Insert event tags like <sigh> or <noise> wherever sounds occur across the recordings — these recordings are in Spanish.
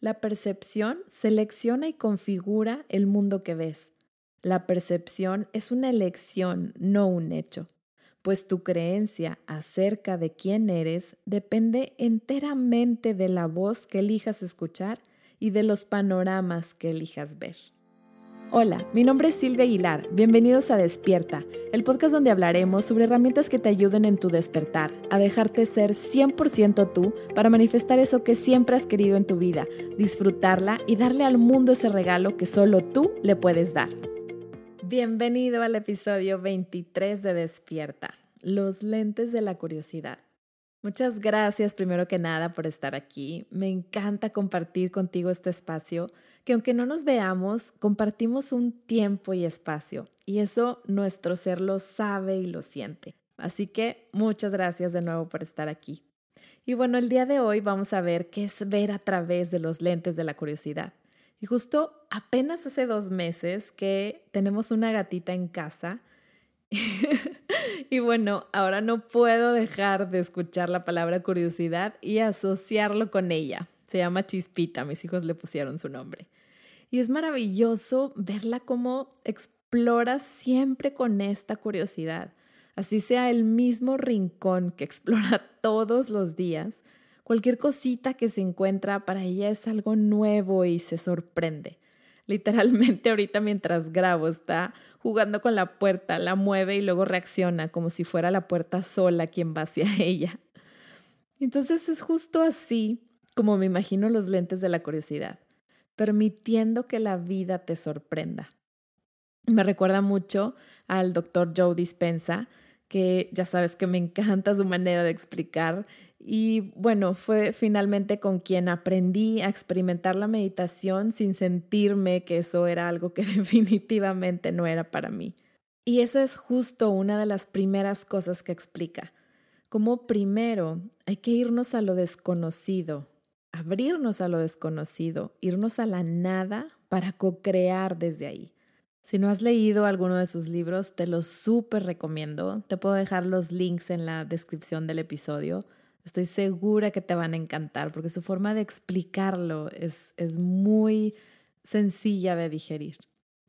La percepción selecciona y configura el mundo que ves. La percepción es una elección, no un hecho, pues tu creencia acerca de quién eres depende enteramente de la voz que elijas escuchar y de los panoramas que elijas ver. Hola, mi nombre es Silvia Aguilar. Bienvenidos a Despierta, el podcast donde hablaremos sobre herramientas que te ayuden en tu despertar, a dejarte ser 100% tú para manifestar eso que siempre has querido en tu vida, disfrutarla y darle al mundo ese regalo que solo tú le puedes dar. Bienvenido al episodio 23 de Despierta, los lentes de la curiosidad. Muchas gracias primero que nada por estar aquí. Me encanta compartir contigo este espacio que aunque no nos veamos, compartimos un tiempo y espacio y eso nuestro ser lo sabe y lo siente. Así que muchas gracias de nuevo por estar aquí. Y bueno, el día de hoy vamos a ver qué es ver a través de los lentes de la curiosidad. Y justo apenas hace dos meses que tenemos una gatita en casa <laughs> y bueno, ahora no puedo dejar de escuchar la palabra curiosidad y asociarlo con ella. Se llama Chispita, mis hijos le pusieron su nombre. Y es maravilloso verla como explora siempre con esta curiosidad. Así sea el mismo rincón que explora <laughs> todos los días, cualquier cosita que se encuentra para ella es algo nuevo y se sorprende. Literalmente ahorita mientras grabo está jugando con la puerta, la mueve y luego reacciona como si fuera la puerta sola quien va hacia <laughs> ella. Entonces es justo así como me imagino los lentes de la curiosidad, permitiendo que la vida te sorprenda. Me recuerda mucho al doctor Joe Dispensa, que ya sabes que me encanta su manera de explicar y bueno, fue finalmente con quien aprendí a experimentar la meditación sin sentirme que eso era algo que <laughs> definitivamente no era para mí. Y esa es justo una de las primeras cosas que explica. Como primero hay que irnos a lo desconocido, abrirnos a lo desconocido, irnos a la nada para co-crear desde ahí. Si no has leído alguno de sus libros, te los súper recomiendo. Te puedo dejar los links en la descripción del episodio Estoy segura que te van a encantar porque su forma de explicarlo es, es muy sencilla de digerir.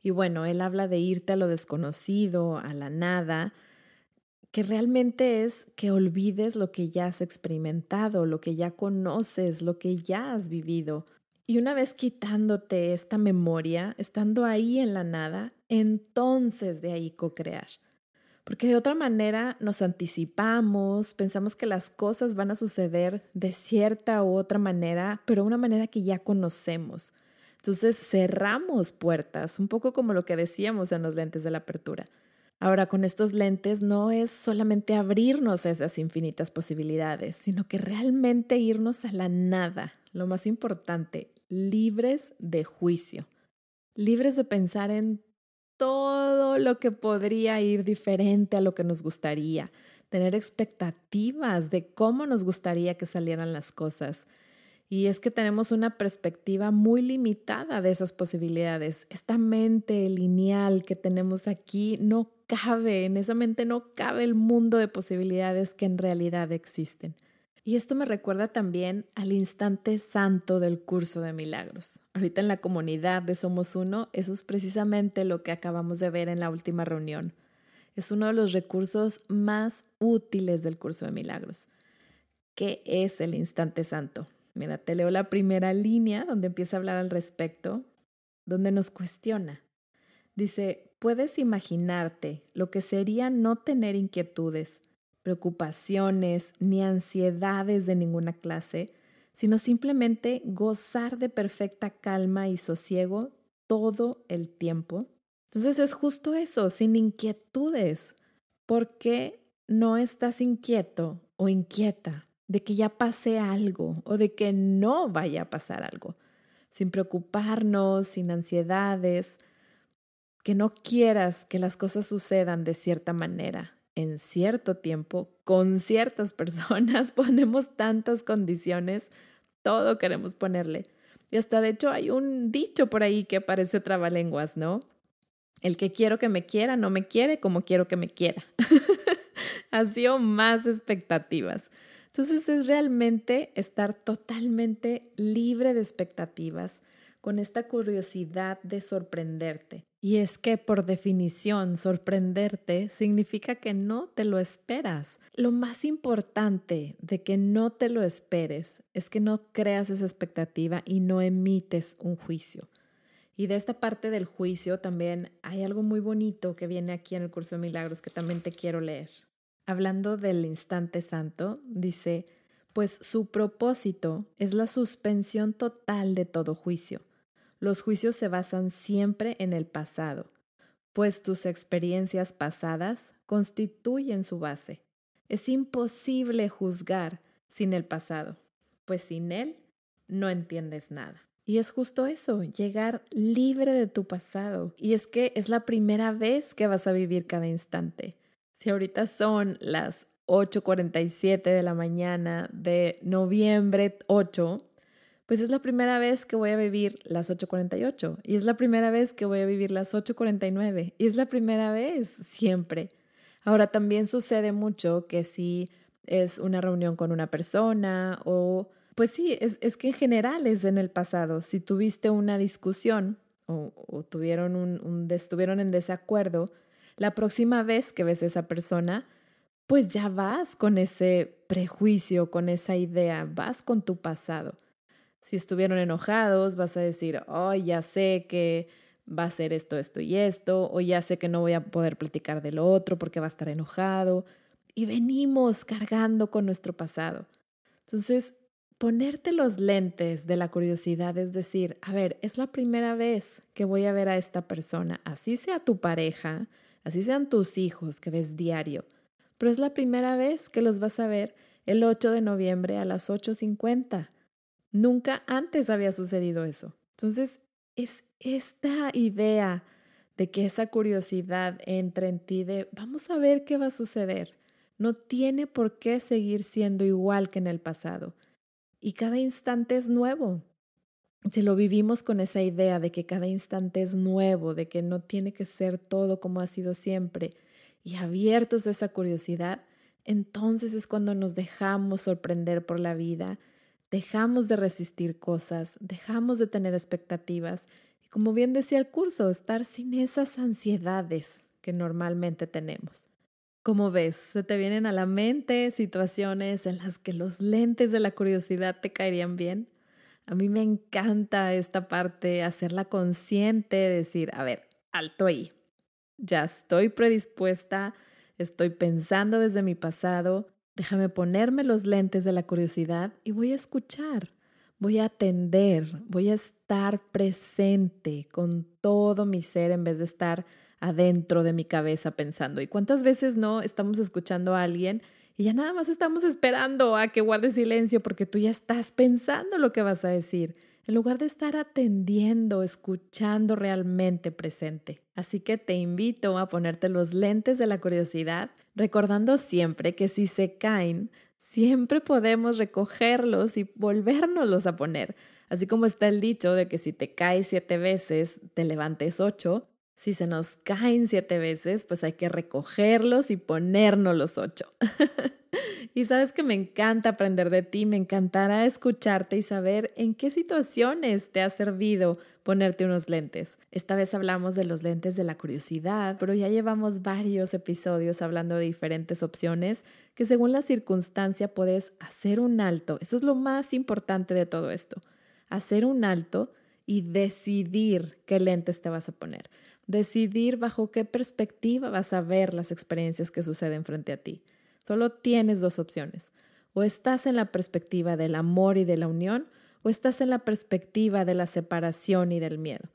Y bueno, él habla de irte a lo desconocido, a la nada, que realmente es que olvides lo que ya has experimentado, lo que ya conoces, lo que ya has vivido. Y una vez quitándote esta memoria, estando ahí en la nada, entonces de ahí co-crear porque de otra manera nos anticipamos, pensamos que las cosas van a suceder de cierta u otra manera, pero una manera que ya conocemos. Entonces cerramos puertas, un poco como lo que decíamos en los lentes de la apertura. Ahora, con estos lentes no es solamente abrirnos esas infinitas posibilidades, sino que realmente irnos a la nada, lo más importante, libres de juicio, libres de pensar en todo lo que podría ir diferente a lo que nos gustaría, tener expectativas de cómo nos gustaría que salieran las cosas. Y es que tenemos una perspectiva muy limitada de esas posibilidades. Esta mente lineal que tenemos aquí no cabe, en esa mente no cabe el mundo de posibilidades que en realidad existen. Y esto me recuerda también al instante santo del curso de milagros. Ahorita en la comunidad de Somos Uno, eso es precisamente lo que acabamos de ver en la última reunión. Es uno de los recursos más útiles del curso de milagros. ¿Qué es el instante santo? Mira, te leo la primera línea donde empieza a hablar al respecto, donde nos cuestiona. Dice, puedes imaginarte lo que sería no tener inquietudes preocupaciones ni ansiedades de ninguna clase, sino simplemente gozar de perfecta calma y sosiego todo el tiempo. Entonces es justo eso, sin inquietudes. ¿Por qué no estás inquieto o inquieta de que ya pase algo o de que no vaya a pasar algo? Sin preocuparnos, sin ansiedades, que no quieras que las cosas sucedan de cierta manera en cierto tiempo, con ciertas personas, <laughs> ponemos tantas condiciones, todo queremos ponerle. Y hasta de hecho hay un dicho por ahí que parece trabalenguas, ¿no? El que quiero que me quiera no me quiere como quiero que me quiera. <laughs> Así o más expectativas. Entonces es realmente estar totalmente libre de expectativas, con esta curiosidad de sorprenderte. Y es que por definición sorprenderte significa que no te lo esperas. Lo más importante de que no te lo esperes es que no creas esa expectativa y no emites un juicio. Y de esta parte del juicio también hay algo muy bonito que viene aquí en el curso de milagros que también te quiero leer. Hablando del instante santo, dice, pues su propósito es la suspensión total de todo juicio los juicios se basan siempre en el pasado, pues tus experiencias pasadas constituyen su base. Es imposible juzgar sin el pasado, pues sin él no entiendes nada. Y es justo eso, llegar libre de tu pasado. Y es que es la primera vez que vas a vivir cada instante. Si ahorita son las 8.47 de la mañana de noviembre 8, pues es la primera vez que voy a vivir las 8.48 y es la primera vez que voy a vivir las 8.49 y es la primera vez siempre. Ahora también sucede mucho que si es una reunión con una persona o pues sí, es, que en general es en el pasado. Si tuviste una discusión o, tuvieron un, estuvieron en desacuerdo, la próxima vez que ves a esa persona, pues ya vas con ese prejuicio, con esa idea, vas con tu pasado. Si estuvieron enojados, vas a decir, oh, ya sé que va a ser esto, esto y esto, o ya sé que no voy a poder platicar de lo otro porque va a estar enojado. Y venimos cargando con nuestro pasado. Entonces, ponerte los lentes de la curiosidad es decir, a ver, es la primera vez que voy a ver a esta persona, así sea tu pareja, así sean tus hijos que ves diario, pero es la primera vez que los vas a ver el 8 de noviembre a las 8.50 Nunca antes había sucedido eso. Entonces, es esta idea de que esa curiosidad entre en ti de vamos a ver qué va a suceder. No tiene por qué seguir siendo igual que en el pasado. Y cada instante es nuevo. Si lo vivimos con esa idea de que cada instante es nuevo, de que no tiene que ser todo como ha sido siempre, y abiertos a esa curiosidad, entonces es cuando nos dejamos sorprender por la vida dejamos de resistir cosas, dejamos de tener expectativas y como bien decía el curso, estar sin esas ansiedades que normalmente tenemos. Como ves, se te vienen a la mente situaciones en las que los lentes de la curiosidad te caerían bien. A mí me encanta esta parte, hacerla consciente, decir, a ver, alto ahí. Ya estoy predispuesta, estoy pensando desde mi pasado, Déjame ponerme los lentes de la curiosidad y voy a escuchar, voy a atender, voy a estar presente con todo mi ser en vez de estar adentro de mi cabeza pensando. ¿Y cuántas veces no estamos escuchando a alguien y ya nada más estamos esperando a que guarde silencio porque tú ya estás pensando lo que vas a decir? En lugar de estar atendiendo, escuchando realmente presente. Así que te invito a ponerte los lentes de la curiosidad, recordando siempre que si se caen, siempre podemos recogerlos y volvérnoslos a poner. Así como está el dicho de que si te caes siete veces, te levantes ocho. Si se nos caen siete veces, pues hay que recogerlos y ponernos los ocho. <laughs> Y sabes que me encanta aprender de ti, me encantará escucharte y saber en qué situaciones te ha servido ponerte unos lentes. Esta vez hablamos de los lentes de la curiosidad, pero ya llevamos varios episodios hablando de diferentes opciones que según la circunstancia puedes hacer un alto. Eso es lo más importante de todo esto. Hacer un alto y decidir qué lentes te vas a poner. Decidir bajo qué perspectiva vas a ver las experiencias que suceden frente a ti. Solo tienes dos opciones. O estás en la perspectiva del amor y de la unión, o estás en la perspectiva de la separación y del miedo.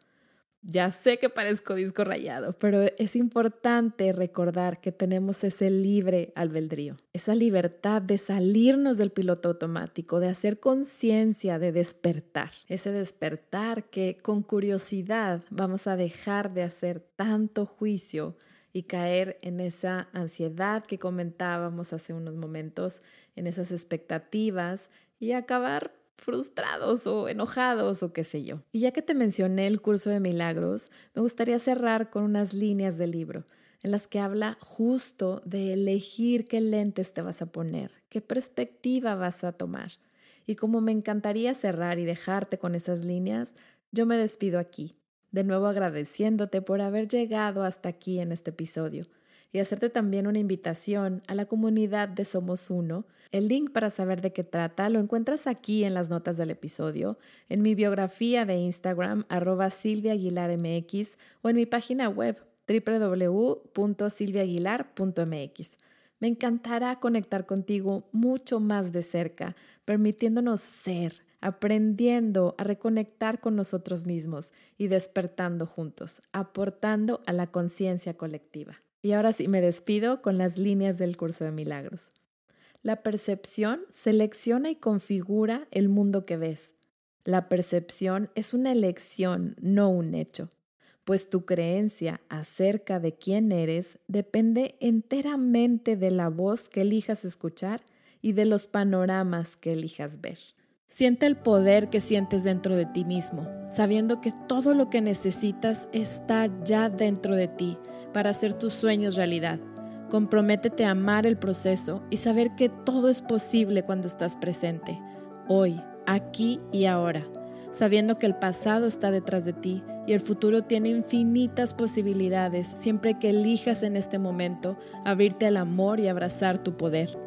Ya sé que parezco disco rayado, pero es importante recordar que tenemos ese libre albedrío, esa libertad de salirnos del piloto automático, de hacer conciencia, de despertar, ese despertar que con curiosidad vamos a dejar de hacer tanto juicio y caer en esa ansiedad que comentábamos hace unos momentos, en esas expectativas y acabar frustrados o enojados o qué sé yo. Y ya que te mencioné el curso de milagros, me gustaría cerrar con unas líneas del libro. en las que habla justo de elegir qué lentes te vas a poner, qué perspectiva vas a tomar. Y como me encantaría cerrar y dejarte con esas líneas, yo me despido aquí, de nuevo agradeciéndote por haber llegado hasta aquí en este episodio y hacerte también una invitación a la comunidad de Somos Uno. El link para saber de qué trata lo encuentras aquí en las notas del episodio, en mi biografía de Instagram arroba silviaaguilarmx o en mi página web www.silviaaguilar.mx. Me encantará conectar contigo mucho más de cerca, permitiéndonos ser, aprendiendo a reconectar con nosotros mismos y despertando juntos, aportando a la conciencia colectiva. Y ahora sí me despido con las líneas del curso de milagros. La percepción selecciona y configura el mundo que ves. La percepción es una elección, no un hecho, pues tu creencia acerca de quién eres depende enteramente de la voz que elijas escuchar y de los panoramas que elijas ver. Siente el poder que sientes dentro de ti mismo, sabiendo que todo lo que necesitas está ya dentro de ti para hacer tus sueños realidad. Comprométete a amar el proceso y saber que todo es posible cuando estás presente, hoy, aquí y ahora, sabiendo que el pasado está detrás de ti y el futuro tiene infinitas posibilidades siempre que elijas en este momento abrirte al amor y abrazar tu poder.